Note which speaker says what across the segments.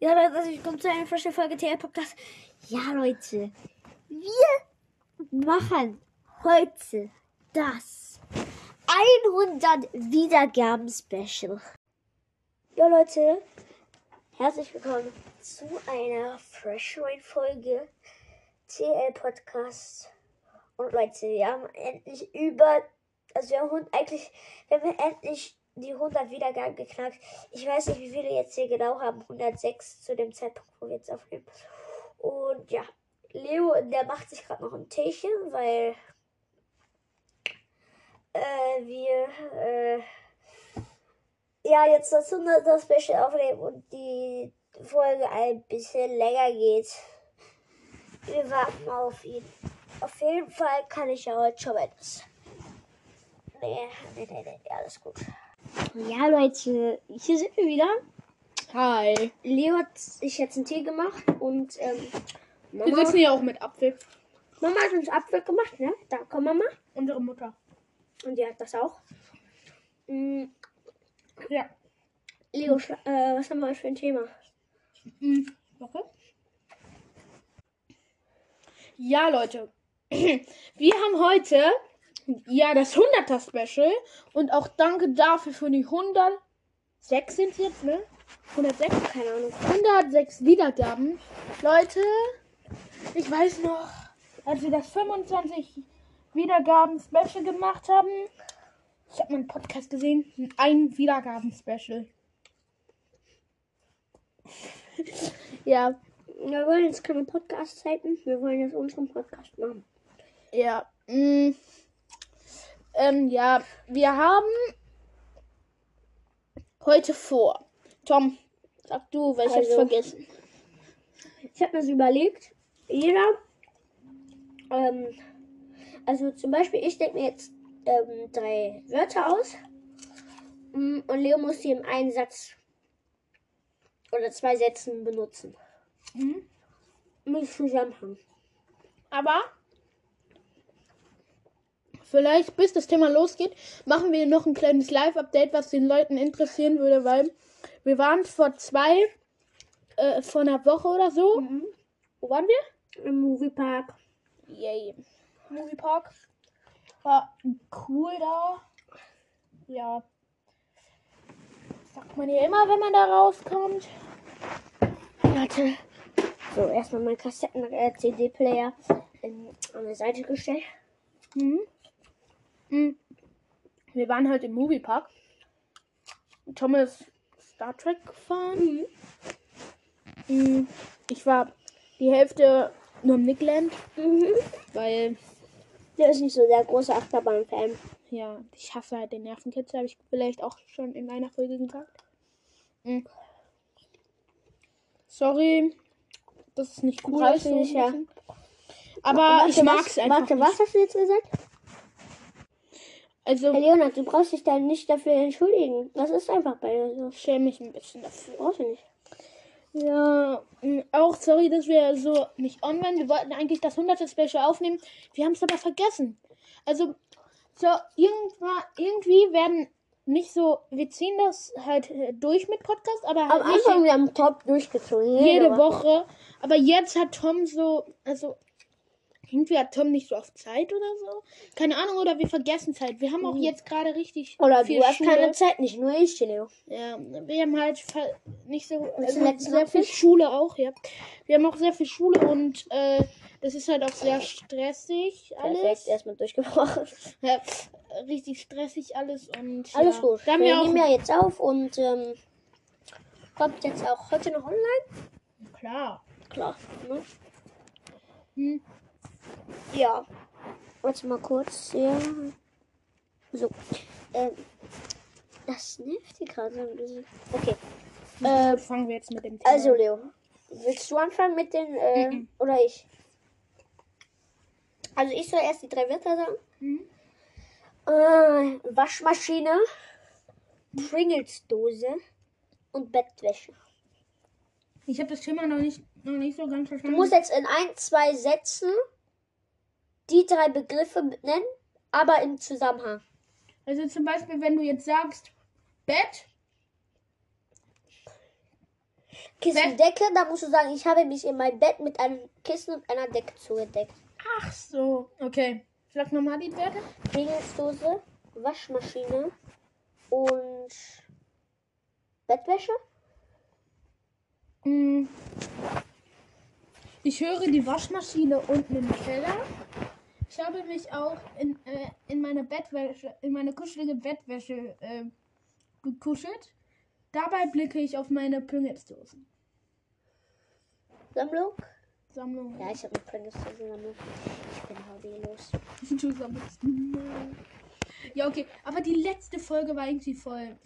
Speaker 1: Ja, Leute, also ich komme zu einer frischen Folge TL Podcast. Ja, Leute, wir machen heute das 100 Wiedergaben Special. Ja, Leute, herzlich willkommen zu einer frischen Folge TL Podcast. Und Leute, wir haben endlich über, also wir haben eigentlich, wir haben endlich die 100 Wiedergaben geknackt. Ich weiß nicht, wie viele jetzt hier genau haben. 106 zu dem Zeitpunkt, wo wir jetzt aufnehmen. Und ja, Leo, der macht sich gerade noch ein Teechen, weil äh, wir äh, ja jetzt das 100er Special aufnehmen und die Folge ein bisschen länger geht. Wir warten auf ihn. Auf jeden Fall kann ich ja heute schon etwas. Nee, nee, nee, nee, alles gut. Ja, Leute, hier sind wir wieder.
Speaker 2: Hi.
Speaker 1: Leo hat sich jetzt einen Tee gemacht und ähm,
Speaker 2: Wir
Speaker 1: Mama,
Speaker 2: sitzen hier auch mit Apfel.
Speaker 1: Mama hat uns Apfel gemacht, ne? Danke, Mama.
Speaker 2: Unsere Mutter.
Speaker 1: Und die hat das auch. Mm,
Speaker 2: Ja.
Speaker 1: Leo, schla- äh, was haben wir heute für ein Thema?
Speaker 2: Mhm. Okay. Ja, Leute. Wir haben heute ja das 100er Special und auch danke dafür für die 106 sind jetzt, ne? 106?
Speaker 1: Keine Ahnung.
Speaker 2: 106 Wiedergaben. Leute, ich weiß noch, als wir das 25 Wiedergaben Special gemacht haben. Ich habe meinen Podcast gesehen. Ein Wiedergaben Special. ja,
Speaker 1: Wir wollen jetzt keine Podcast-Zeiten. Wir wollen jetzt unseren Podcast machen.
Speaker 2: ja. mm. Ähm, ja, wir haben heute vor. Tom, sag du, weil ich hab's
Speaker 1: Also.
Speaker 2: vergessen.
Speaker 1: Ich habe mir so überlegt, jeder, ähm, also zum Beispiel, ich denke mir jetzt ähm, drei Wörter aus Mm, und Leo muss die in einen Satz oder zwei Sätzen benutzen.
Speaker 2: Mhm.
Speaker 1: Mit Zusammenhang.
Speaker 2: Aber vielleicht, bis das Thema losgeht, machen wir noch ein kleines Live-Update, was den Leuten interessieren würde, weil wir waren vor zwei, äh, vor einer Woche oder so.
Speaker 1: Mhm.
Speaker 2: Wo waren wir?
Speaker 1: Im Moviepark.
Speaker 2: Yay. Moviepark. War cool da. Ja. Sagt man ja immer, wenn man da rauskommt.
Speaker 1: Warte. So, erstmal mein Kassetten-CD-Player an die Seite gestellt.
Speaker 2: Mhm. Mhm. Wir waren halt im Moviepark. Tom ist Star Trek gefahren. Mhm. Ich war die Hälfte nur im Nickland,
Speaker 1: Mhm.
Speaker 2: weil,
Speaker 1: Der ist nicht so der große Achterbahn-Fan.
Speaker 2: ja, ich hasse halt den Nervenkitzel, habe ich vielleicht auch schon in einer Folge gesagt. Mhm. Sorry, das ist nicht cool.
Speaker 1: Du nicht, ja.
Speaker 2: Aber
Speaker 1: Warte,
Speaker 2: ich mag
Speaker 1: was-
Speaker 2: es einfach.
Speaker 1: Warte,
Speaker 2: nicht.
Speaker 1: was hast du jetzt gesagt?
Speaker 2: Also,
Speaker 1: Herr Leonard, du brauchst dich da nicht dafür entschuldigen. Das ist einfach bei dir so.
Speaker 2: ich schäme mich ein bisschen dafür.
Speaker 1: Brauchst du nicht.
Speaker 2: Ja, auch sorry, dass wir so nicht on waren. Wir wollten eigentlich das 100. Special aufnehmen. Wir haben es aber vergessen. Also, so, irgendwann, irgendwie werden nicht so, wir ziehen das halt äh, durch mit Podcast, aber
Speaker 1: Am
Speaker 2: halt nicht
Speaker 1: Anfang, wir haben top durchgezogen.
Speaker 2: jede Woche. Aber jetzt hat Tom so, also, irgendwie hat Tom nicht so oft Zeit oder so. Keine Ahnung, oder wir vergessen Zeit. Wir haben auch jetzt gerade richtig
Speaker 1: Mhm. Oder
Speaker 2: viel
Speaker 1: du hast
Speaker 2: Schule.
Speaker 1: keine Zeit, nicht nur ich, Leo.
Speaker 2: Ja, wir haben halt nicht so also sehr viel? Schule auch, ja. Wir haben auch sehr viel Schule und äh, das ist halt auch sehr stressig alles.
Speaker 1: Perfekt, erstmal durchgebrochen.
Speaker 2: Ja, richtig stressig alles und
Speaker 1: Alles
Speaker 2: ja.
Speaker 1: gut.
Speaker 2: Da haben
Speaker 1: wir
Speaker 2: wir
Speaker 1: nehmen ja jetzt auf und ähm, kommt jetzt auch heute noch online.
Speaker 2: klar.
Speaker 1: Klar. Ne?
Speaker 2: Hm.
Speaker 1: Ja. Warte mal kurz. Ja. So. Ähm, das nervt hier gerade so ein bisschen. Okay.
Speaker 2: Äh, fangen wir jetzt mit dem Thema.
Speaker 1: Also, Leo. Willst du anfangen mit den, äh,
Speaker 2: Mhm.
Speaker 1: oder ich? Also, ich soll erst die drei Wörter sagen.
Speaker 2: Mhm.
Speaker 1: Äh, Waschmaschine, Pringles-Dose und Bettwäsche.
Speaker 2: ich habe das Thema noch nicht noch nicht so ganz
Speaker 1: Du
Speaker 2: verstanden.
Speaker 1: musst jetzt in ein, zwei Sätzen die drei Begriffe nennen, aber im Zusammenhang.
Speaker 2: Also zum Beispiel, wenn du jetzt sagst Bett,
Speaker 1: Kissen, Decke, da musst du sagen, ich habe mich in mein Bett mit einem Kissen und einer Decke zugedeckt.
Speaker 2: Ach so. Okay. Sag nochmal die Werte.
Speaker 1: Regelsdose, Waschmaschine und Bettwäsche.
Speaker 2: Mm. Ich höre die Waschmaschine unten im Keller. Ich habe mich auch in, äh, in meine Bettwäsche, in meine kuschelige Bettwäsche äh, gekuschelt. Dabei blicke ich auf meine Pringles-Dosen.
Speaker 1: Sammlung.
Speaker 2: Sammlung.
Speaker 1: Ja, ich habe eine Pringles-Sammlung. Ich bin hobbylos.
Speaker 2: Du sammelst. Ja, okay. Aber die letzte Folge war irgendwie voll.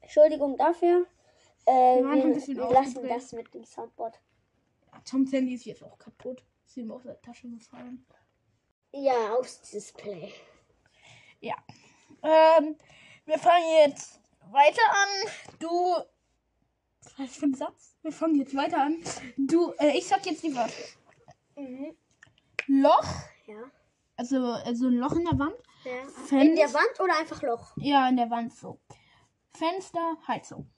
Speaker 1: Entschuldigung dafür. Äh,
Speaker 2: Mann, ein
Speaker 1: wir
Speaker 2: bisschen
Speaker 1: lassen das mit dem Soundboard.
Speaker 2: Ja, Toms Handy ist jetzt auch kaputt. Ist ihm aus der Tasche gefallen.
Speaker 1: Ja, aufs Display.
Speaker 2: Ja. Ähm, wir fangen jetzt weiter an. Du. Was für ein Satz? Wir fangen jetzt weiter an. Du, äh, ich sag jetzt die Wörter.
Speaker 1: Mhm.
Speaker 2: Loch.
Speaker 1: Ja.
Speaker 2: Also, also ein Loch in der Wand.
Speaker 1: ja.
Speaker 2: Fenster.
Speaker 1: In der Wand oder einfach Loch?
Speaker 2: Ja, in der Wand so. Fenster, Heizung.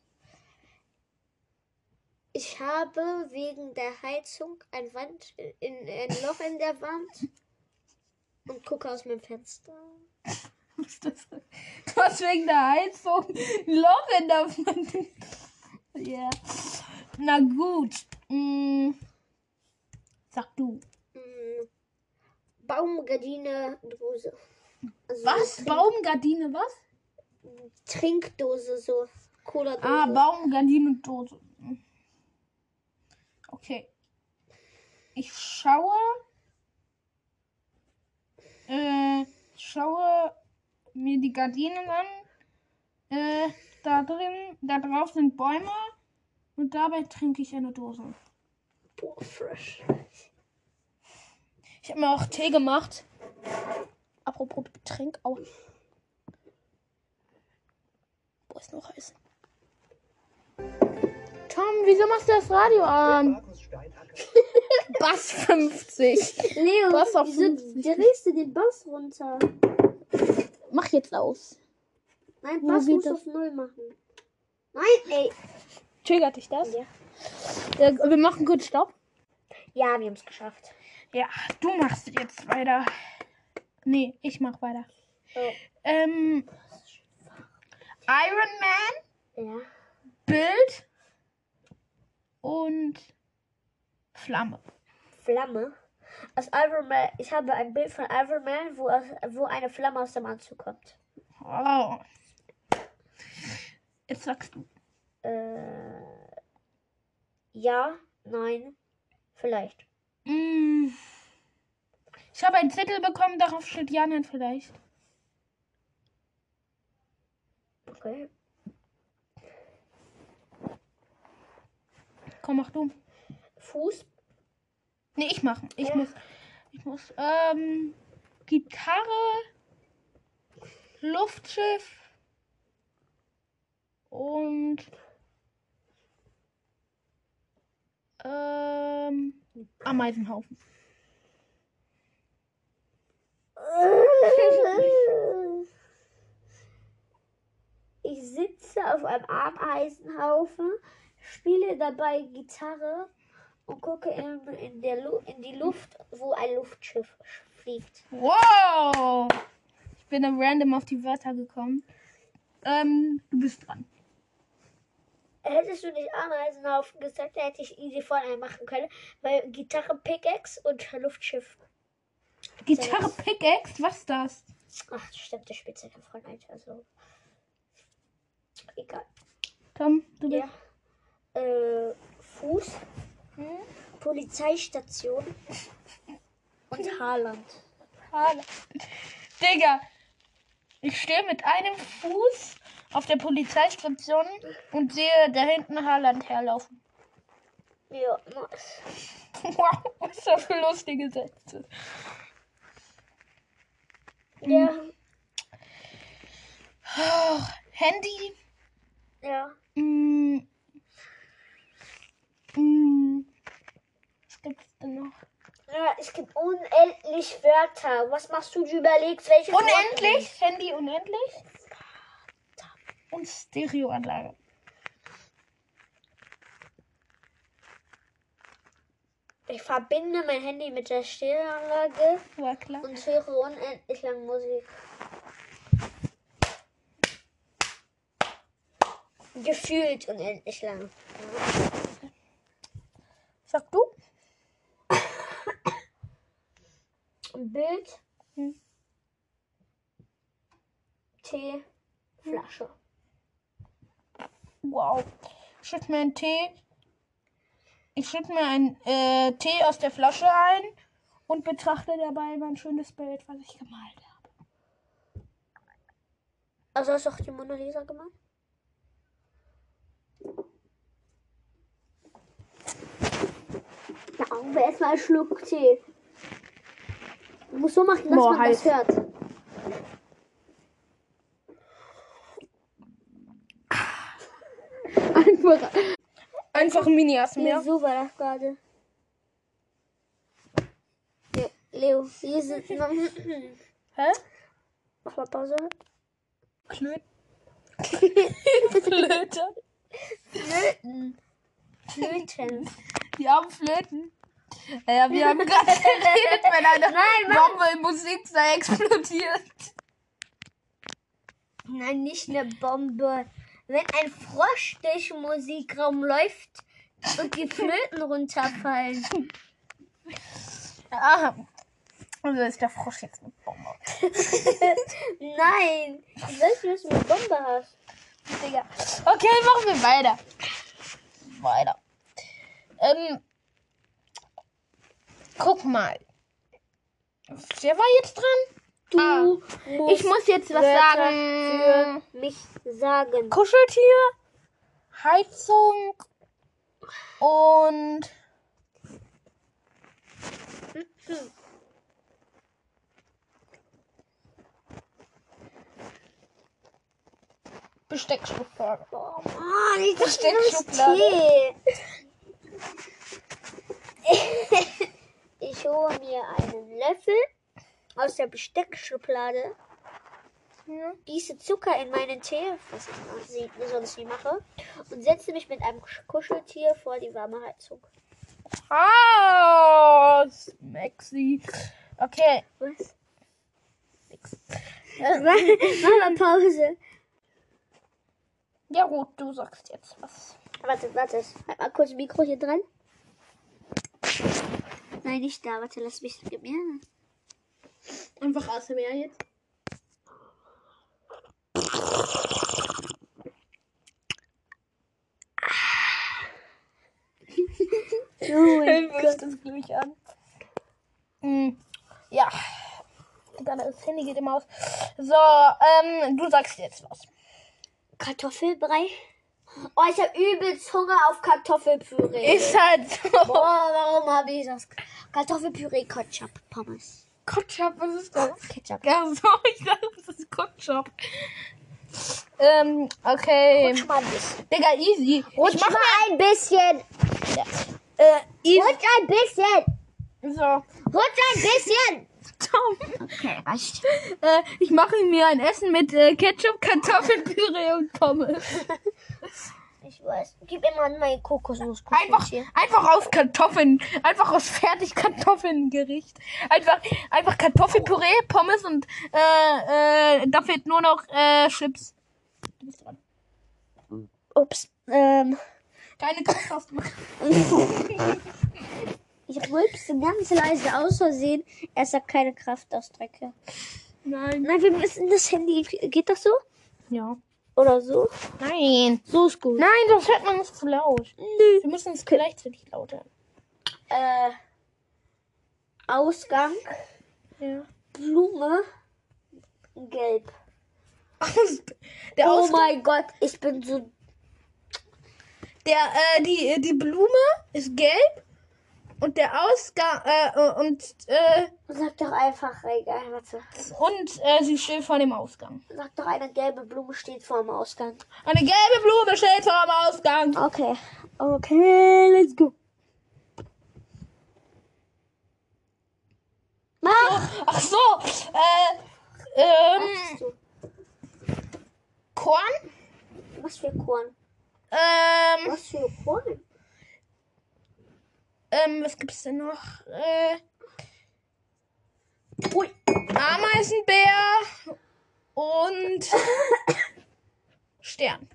Speaker 1: Ich habe wegen der Heizung ein, Wand, in, ein Loch in der Wand und gucke aus meinem Fenster.
Speaker 2: Was ist das? Du hast wegen der Heizung ein Loch in der Wand. Ja. Na gut. Mm. Sag du.
Speaker 1: Mm, Baumgardine, Dose. Also
Speaker 2: Was?
Speaker 1: so
Speaker 2: Baumgardine, was?
Speaker 1: Trink Trinkdose, so Cola-Dose.
Speaker 2: Ah, Baumgardine und Dose. Okay. Ich schaue. Äh, schaue mir die Gardinen an. Äh, da drin, da drauf sind Bäume. Und dabei trinke ich eine Dose.
Speaker 1: Boah, fresh.
Speaker 2: Ich habe mir auch Tee gemacht. Apropos Getränk auch. Wo ist noch heiß? Tom, wieso machst du das Radio an? Bass 50.
Speaker 1: Leo,
Speaker 2: Was auf
Speaker 1: wieso
Speaker 2: 50?
Speaker 1: drehst du den Bass runter?
Speaker 2: Mach jetzt aus.
Speaker 1: Nein, Bass muss
Speaker 2: das?
Speaker 1: auf Null machen. Nein, ey.
Speaker 2: Triggert dich das?
Speaker 1: Ja.
Speaker 2: Ja, wir machen kurz Stopp.
Speaker 1: Ja, wir haben es geschafft.
Speaker 2: Ja, du machst jetzt weiter. Nee, ich mach weiter.
Speaker 1: Oh.
Speaker 2: Ähm, Iron Man,
Speaker 1: Ja.
Speaker 2: Bild und Flamme.
Speaker 1: Flamme. Aus Iron Man, ich habe ein Bild von Iron Man, wo, aus, wo eine Flamme aus dem Anzug kommt.
Speaker 2: Oh. Jetzt sagst du.
Speaker 1: Äh, ja, nein, vielleicht.
Speaker 2: Mm. Ich habe einen Zettel bekommen, darauf steht ja, nein, vielleicht.
Speaker 1: Okay.
Speaker 2: Komm, mach du.
Speaker 1: Fuß,
Speaker 2: Nee, ich mach. Ich
Speaker 1: Ja.
Speaker 2: muss. Ich muss. Ähm. Gitarre. Luftschiff. Und. Ähm. Ameisenhaufen.
Speaker 1: Ich sitze auf einem Ameisenhaufen, spiele dabei Gitarre und gucke in, in, der Lu in die Luft, wo ein Luftschiff fliegt.
Speaker 2: Wow! Ich bin dann random auf die Wörter gekommen. Ähm, du bist dran.
Speaker 1: Hättest du nicht Ameisenhaufen gesagt, hätte ich easy von einem machen können, weil Gitarre, Pickaxe und Luftschiff.
Speaker 2: Gitarre Pickaxe, was ist das?
Speaker 1: Ach, stimmt, der Spitzhacke von Alter, so. Egal.
Speaker 2: Tom, du bist.
Speaker 1: Ja. Äh, Fuß,
Speaker 2: Hm?
Speaker 1: Polizeistation und Haaland.
Speaker 2: Schade. Digga, ich stehe mit einem Fuß auf der Polizeistation und sehe da hinten Haaland herlaufen.
Speaker 1: Ja, nice.
Speaker 2: Wow, was ist das für lustige Sätze.
Speaker 1: Ja,
Speaker 2: Oh, Handy.
Speaker 1: ja.
Speaker 2: Mm. Hm. Was gibt es denn noch?
Speaker 1: Ja, es gibt unendlich Wörter. Was machst du? Du überlegst, welche
Speaker 2: Unendlich? Wörter? Handy unendlich? Und Stereoanlage.
Speaker 1: Ich verbinde mein Handy mit der Stereoanlage
Speaker 2: War klar.
Speaker 1: und höre unendlich lang Musik. Gefühlt unendlich lang. Ja.
Speaker 2: Sag du?
Speaker 1: Bild.
Speaker 2: Hm.
Speaker 1: Tee. Flasche.
Speaker 2: Wow. Ich schütte mir einen Tee. Ich schütte mir einen äh, Tee aus der Flasche ein und betrachte dabei mein schönes Bild, was ich gemalt habe.
Speaker 1: Also hast du auch die Mona Lisa gemacht? Na, aber erstmal einen Schluck Tee. Du musst so machen, dass
Speaker 2: Boah,
Speaker 1: man das
Speaker 2: heiß.
Speaker 1: hört.
Speaker 2: Einfach, einfach ein
Speaker 1: Nee,
Speaker 2: ja?
Speaker 1: so war das gerade. Le- Leo, hier sind.
Speaker 2: Hä?
Speaker 1: Mach mal Pause.
Speaker 2: Klöten. Flöte.
Speaker 1: Flöten. Flöten.
Speaker 2: Die armen Flöten. Ja, wir haben gerade geredet, wenn eine
Speaker 1: Nein.
Speaker 2: Bombe im Musiksaal explodiert.
Speaker 1: Nein, nicht eine Bombe. Wenn ein Frosch durch den Musikraum läuft und die Flöten runterfallen.
Speaker 2: Aha. Also ist der Frosch jetzt eine Bombe.
Speaker 1: Nein, ich weiß nicht, was du eine Bombe hast.
Speaker 2: Digga. Okay, machen wir weiter. Weiter. Ähm, guck mal. Wer war jetzt dran?
Speaker 1: Du
Speaker 2: Ah,
Speaker 1: musst
Speaker 2: Ich muss jetzt was
Speaker 1: Wörter
Speaker 2: sagen.
Speaker 1: für mich sagen.
Speaker 2: Kuscheltier, Heizung und Besteckschublade.
Speaker 1: Oh Mann, ich
Speaker 2: Besteckschublade.
Speaker 1: Ich hole mir einen Löffel aus der Besteckschublade, gieße Zucker in meinen Tee, was ich sonst nie mache, und setze mich mit einem Kuscheltier vor die warme Heizung.
Speaker 2: Ah, Maxi. Okay.
Speaker 1: Was?
Speaker 2: Nix.
Speaker 1: Mach mal Pause.
Speaker 2: Ja gut, du sagst jetzt was.
Speaker 1: Warte, warte. Halt mal kurz Mikro hier dran. Nein, nicht da. Warte, lass mich. Gib mir.
Speaker 2: Einfach ASMR jetzt.
Speaker 1: Oh mein
Speaker 2: Hör das gleich an. Hm, ja. Digga, das Handy geht immer aus. So, ähm, du sagst jetzt was.
Speaker 1: Kartoffelbrei. Oh, ich habe übelst Hunger auf Kartoffelpüree.
Speaker 2: Ist halt so.
Speaker 1: Boah, warum habe ich das? Kartoffelpüree, Ketchup, Pommes.
Speaker 2: Kotschap, was ist das?
Speaker 1: Ketchup.
Speaker 2: Ja, so, ich dachte, das ist Kotschap. Ähm, okay.
Speaker 1: Rutsch mal ein bisschen.
Speaker 2: Digga, easy.
Speaker 1: Rutsch
Speaker 2: ich mach
Speaker 1: mal ein bisschen.
Speaker 2: äh, easy.
Speaker 1: Rutsch ein bisschen.
Speaker 2: So.
Speaker 1: Rutsch ein bisschen.
Speaker 2: Tom.
Speaker 1: Okay, reicht.
Speaker 2: Äh, ich mache mir ein Essen mit äh, Ketchup, Kartoffelpüree und Pommes.
Speaker 1: Ich weiß. Gib mir mal mein Kokosnuss.
Speaker 2: Einfach, einfach aus Kartoffeln. Einfach aus Fertigkartoffeln-Gericht. Einfach, einfach Kartoffelpüree, Pommes und äh, äh, da fehlt nur noch äh, Chips. Du bist dran.
Speaker 1: Ups. Ähm,
Speaker 2: Keine Kraft.
Speaker 1: ich rülpste ganz leise aus Versehen. Er sagt keine Kraftausdrücke.
Speaker 2: Nein.
Speaker 1: Nein, wir müssen das Handy. Geht das so?
Speaker 2: Ja.
Speaker 1: Oder so?
Speaker 2: Nein.
Speaker 1: So ist gut.
Speaker 2: Nein, das hört man nicht zu laut.
Speaker 1: Nö.
Speaker 2: Wir müssen es gleichzeitig lauter.
Speaker 1: Äh, Ausgang.
Speaker 2: Ja.
Speaker 1: Blume. Gelb.
Speaker 2: Der
Speaker 1: oh mein Gott, ich bin so.
Speaker 2: der, äh, die, die Blume ist gelb und der Ausgang, äh, und, äh,
Speaker 1: Sag doch einfach, egal, warte.
Speaker 2: und, äh, sie steht vor dem Ausgang.
Speaker 1: Sag doch, eine gelbe Blume steht vor dem Ausgang.
Speaker 2: Eine gelbe Blume steht vor dem Ausgang.
Speaker 1: Okay. Okay, let's go. Mach!
Speaker 2: Ach so, äh, ähm? Korn,
Speaker 1: Was für Korn?
Speaker 2: ähm,
Speaker 1: Was für Korn?
Speaker 2: Ähm, was gibt's denn noch? Äh, ui, Ameisenbär und Stern.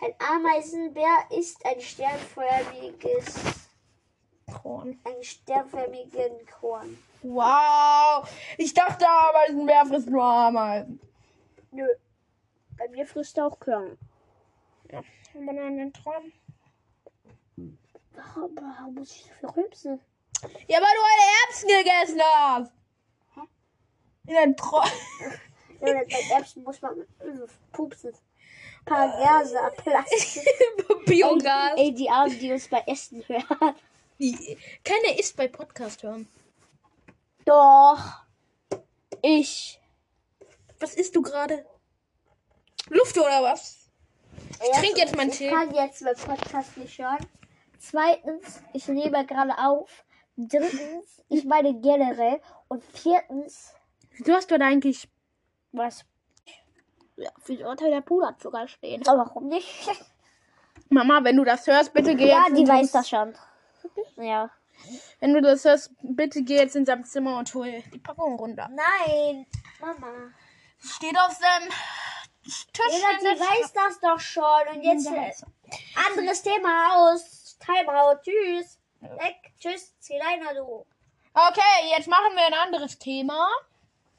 Speaker 1: Ein Ameisenbär ist ein sternförmiges,
Speaker 2: Korn.
Speaker 1: ein sternförmigen Korn.
Speaker 2: Wow. Ich dachte, Ameisenbär frisst nur Ameisen.
Speaker 1: Nö. Bei mir frisst er auch Körner.
Speaker 2: Ja. Haben wir noch einen Traum?
Speaker 1: Warum, warum muss ich so viel rülpsen?
Speaker 2: Ja, weil du eine Erbsen gegessen hast. In einem Traum.
Speaker 1: Ja, bei Erbsen muss man äh, pupsen. Ein paar Gase ablassen.
Speaker 2: Biogas.
Speaker 1: Ey, die Armen, die uns bei Essen hören.
Speaker 2: Die- Keiner isst bei Podcast hören.
Speaker 1: Doch. Ich.
Speaker 2: Was isst du gerade? Luft oder was? Ich trinke jetzt meinen
Speaker 1: Ich
Speaker 2: Tee.
Speaker 1: kann jetzt beim Podcast nicht hören. Zweitens, ich nehme gerade auf. Drittens, ich meine generell. Und viertens,
Speaker 2: Du hast dort eigentlich
Speaker 1: was?
Speaker 2: ja, für die Urteil der Puderzucker stehen.
Speaker 1: Aber warum nicht?
Speaker 2: Mama, wenn du das hörst, bitte geh
Speaker 1: Ja,
Speaker 2: jetzt
Speaker 1: die
Speaker 2: ins-
Speaker 1: weiß das schon. Ja.
Speaker 2: Wenn du das hörst, bitte geh jetzt in seinem Zimmer und hol die Packung runter.
Speaker 1: Nein, Mama.
Speaker 2: Steht auf seinem Tisch. Der
Speaker 1: die weiß das doch schon. Und jetzt
Speaker 2: Ja,
Speaker 1: äh, anderes Thema aus. Timeout. Tschüss. Weg. Tschüss. Zieh rein, du.
Speaker 2: Okay, jetzt machen wir ein anderes Thema.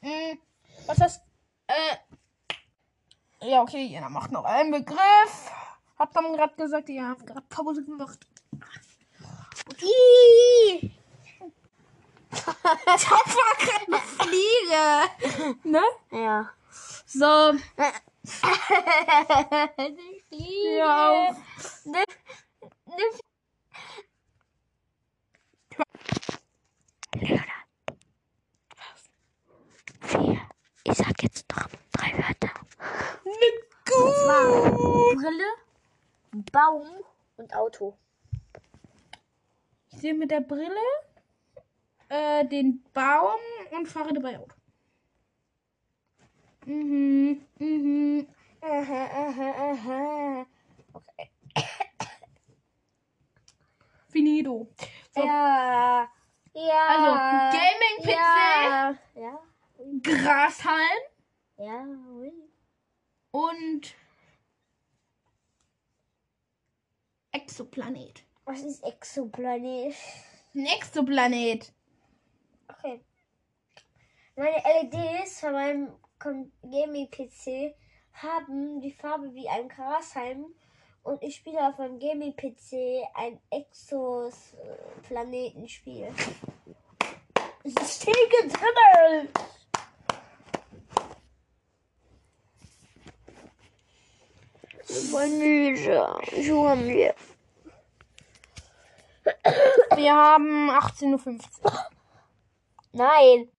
Speaker 2: Hm, was hast äh, Ja, okay, jeder macht noch einen Begriff. Hat man gerade gesagt, ihr habt gerade Pause gemacht.
Speaker 1: Ih.
Speaker 2: Das war gerade eine Fliege. Ne?
Speaker 1: Ja.
Speaker 2: So.
Speaker 1: Die Fliege.
Speaker 2: Ja.
Speaker 1: Ich sag jetzt noch drei Wörter. War
Speaker 2: Kuh.
Speaker 1: Brille, Baum und Auto.
Speaker 2: Ich sehe mit der Brille äh, den Baum und fahre dabei Auto. Mhm, mhm.
Speaker 1: Aha, aha, aha. Okay.
Speaker 2: Finito. So,
Speaker 1: Ja. Ja.
Speaker 2: Also, Gaming-PC.
Speaker 1: Ja. Ja.
Speaker 2: Grashalm
Speaker 1: Ja.
Speaker 2: und Exoplanet.
Speaker 1: Was ist Exoplanet?
Speaker 2: Ein Exoplanet.
Speaker 1: Okay. Meine LEDs von meinem Gaming-PC haben die Farbe wie ein Grashalm und ich spiele auf meinem Gaming-PC ein Exos-Planetenspiel. Stege drinnen! Voll müde. Schuhe mir.
Speaker 2: Wir haben 18.15 Uhr.
Speaker 1: Nein.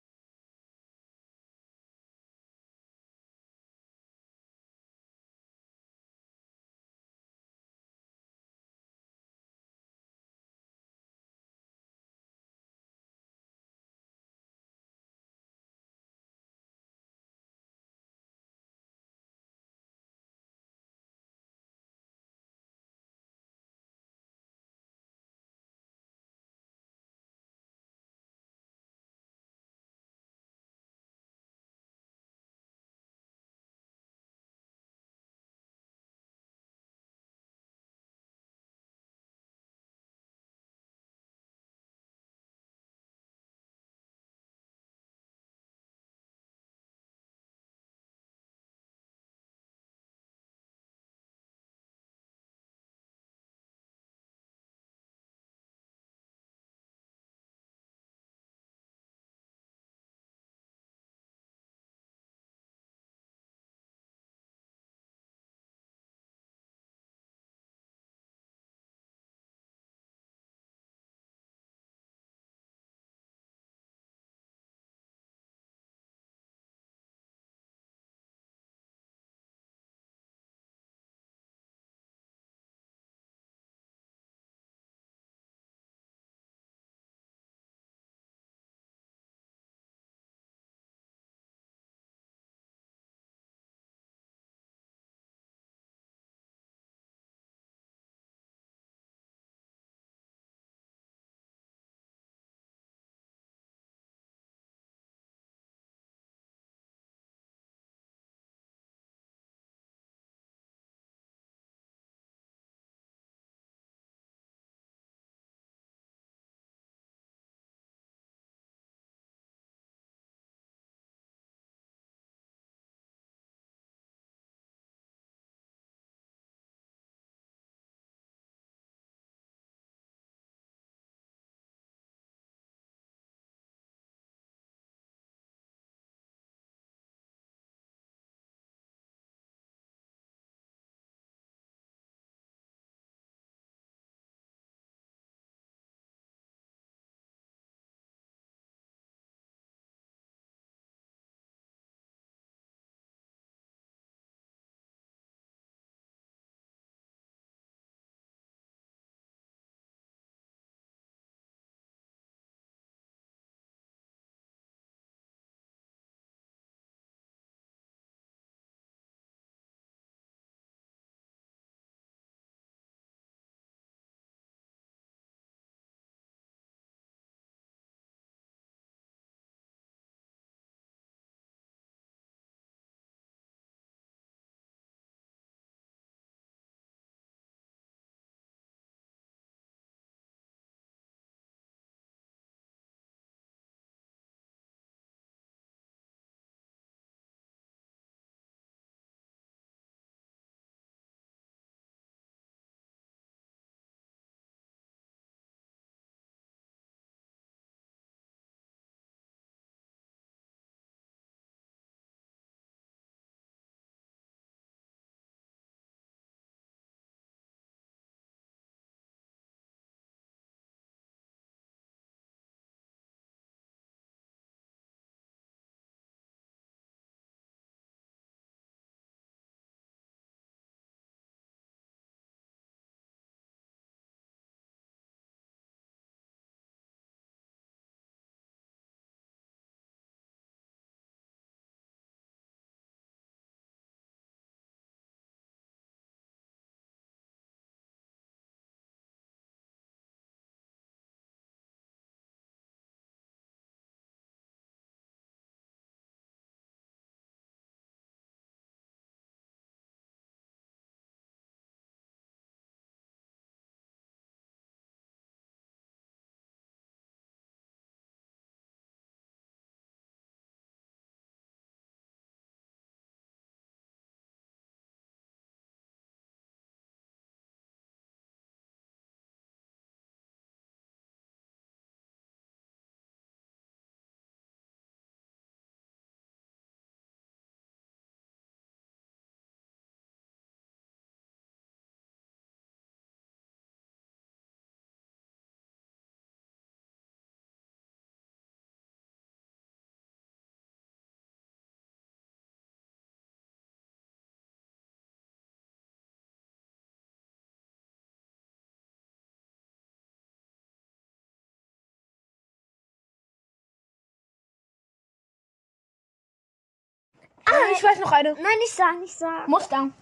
Speaker 2: Ich weiß noch eine.
Speaker 1: Nein, nicht sagen, nicht sagen.
Speaker 2: Mustang.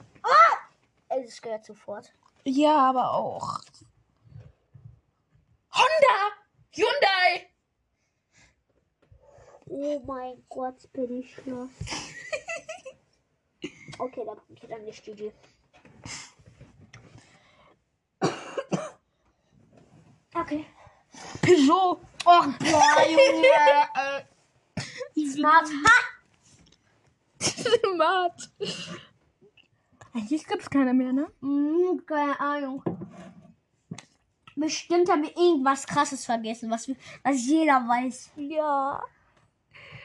Speaker 1: Es gehört sofort.
Speaker 2: Ja, aber auch. Honda! Hyundai!
Speaker 1: Oh mein Gott, bin ich los. okay, da kommt hier dann die Studie. Okay.
Speaker 2: Peugeot. Oh, boah, Junge.
Speaker 1: Smart. Ha!
Speaker 2: Smart. Eigentlich gibt's keine mehr, ne?
Speaker 1: Hm, keine Ahnung. Bestimmt haben wir irgendwas krasses vergessen, was, was jeder weiß.
Speaker 2: Ja.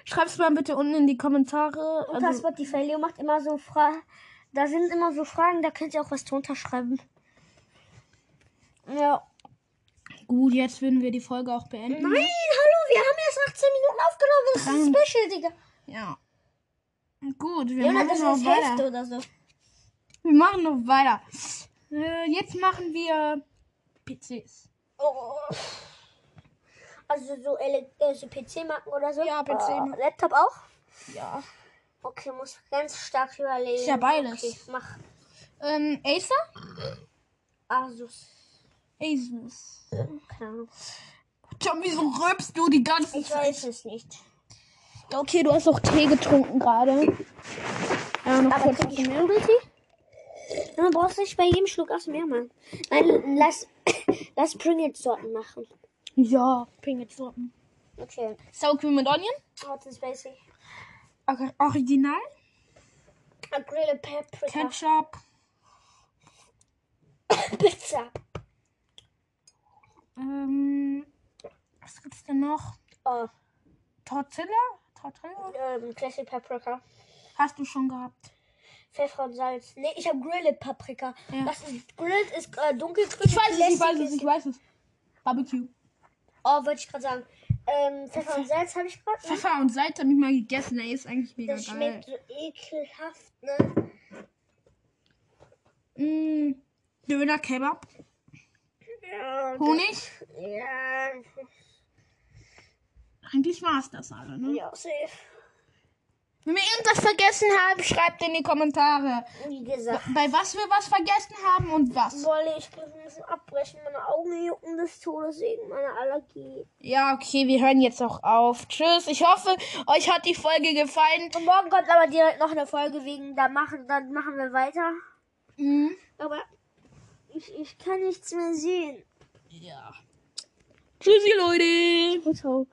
Speaker 2: Schreib's mal bitte unten in die Kommentare.
Speaker 1: Und das
Speaker 2: Also,
Speaker 1: Spotify Leo macht immer so Fragen. Da sind immer so Fragen, da könnt ihr auch was drunter schreiben. Ja.
Speaker 2: gut, jetzt würden wir die Folge auch beenden.
Speaker 1: Nein, hallo, wir haben erst 18 Minuten aufgenommen. Das ist ein. Special, Digga.
Speaker 2: Ja. Gut, wir
Speaker 1: Jonas,
Speaker 2: machen noch weiter.
Speaker 1: So.
Speaker 2: Wir machen noch weiter. Äh, jetzt machen wir PCs.
Speaker 1: Oh. Also so, so PC-Marken oder so?
Speaker 2: Ja, PC-Marken.
Speaker 1: Äh, Laptop auch?
Speaker 2: Ja.
Speaker 1: Okay, muss ganz stark überlegen.
Speaker 2: Ist ja beides.
Speaker 1: Okay, mach
Speaker 2: Ähm, Acer?
Speaker 1: Asus.
Speaker 2: Asus.
Speaker 1: Keine Ahnung.
Speaker 2: Tom, wieso rülpst du die ganze
Speaker 1: Ich weiß es nicht.
Speaker 2: Okay, du hast auch Tee getrunken gerade. Ja, noch
Speaker 1: Aber
Speaker 2: kurz was
Speaker 1: ich
Speaker 2: mehr.
Speaker 1: Nudeltee? Dann brauchst du nicht bei jedem Schluck aus mehr machen. Nein, lass, lass Pringles-Sorten machen.
Speaker 2: Ja, Pringles-Sorten.
Speaker 1: Okay.
Speaker 2: Sour Cream mit Onion?
Speaker 1: Hot and spicy.
Speaker 2: Okay, Original?
Speaker 1: A grilled paprika.
Speaker 2: Ketchup?
Speaker 1: Pizza.
Speaker 2: Ähm, was gibt's denn noch?
Speaker 1: Oh,
Speaker 2: Tortilla? Tortilla?
Speaker 1: ähm, Classic Paprika.
Speaker 2: Hast du schon gehabt.
Speaker 1: Pfeffer und Salz. Nee, ich habe Grilled Paprika.
Speaker 2: Ja.
Speaker 1: Das ist Grilled ist äh, dunkelgrün.
Speaker 2: Ich weiß es, ich weiß es, ich weiß es. Barbecue.
Speaker 1: Oh, wollte ich gerade sagen. Ähm, Pfeffer und Salz habe ich gerade. Ne?
Speaker 2: Pfeffer und Salz habe ich mal gegessen, ey, ist eigentlich mega
Speaker 1: Das
Speaker 2: geil.
Speaker 1: schmeckt so ekelhaft, ne?
Speaker 2: Mm, Döner, Kebab,
Speaker 1: Ja,
Speaker 2: Honig.
Speaker 1: das- Ja,
Speaker 2: Eigentlich war es das alle, ne?
Speaker 1: ja, safe.
Speaker 2: Wenn wir irgendwas vergessen haben, schreibt in die Kommentare.
Speaker 1: Wie gesagt.
Speaker 2: Bei was wir was vergessen haben und was.
Speaker 1: Wolle ich muss ein bisschen abbrechen. Meine Augen jucken des Todes wegen meiner Allergie.
Speaker 2: Ja, okay, wir hören jetzt auch auf. Tschüss. Ich hoffe, euch hat die Folge gefallen.
Speaker 1: Und morgen kommt aber direkt noch eine Folge wegen da machen, dann machen wir weiter.
Speaker 2: Mhm.
Speaker 1: Aber ich, ich kann nichts mehr sehen.
Speaker 2: Ja. Tschüssi, Leute.
Speaker 1: Ciao.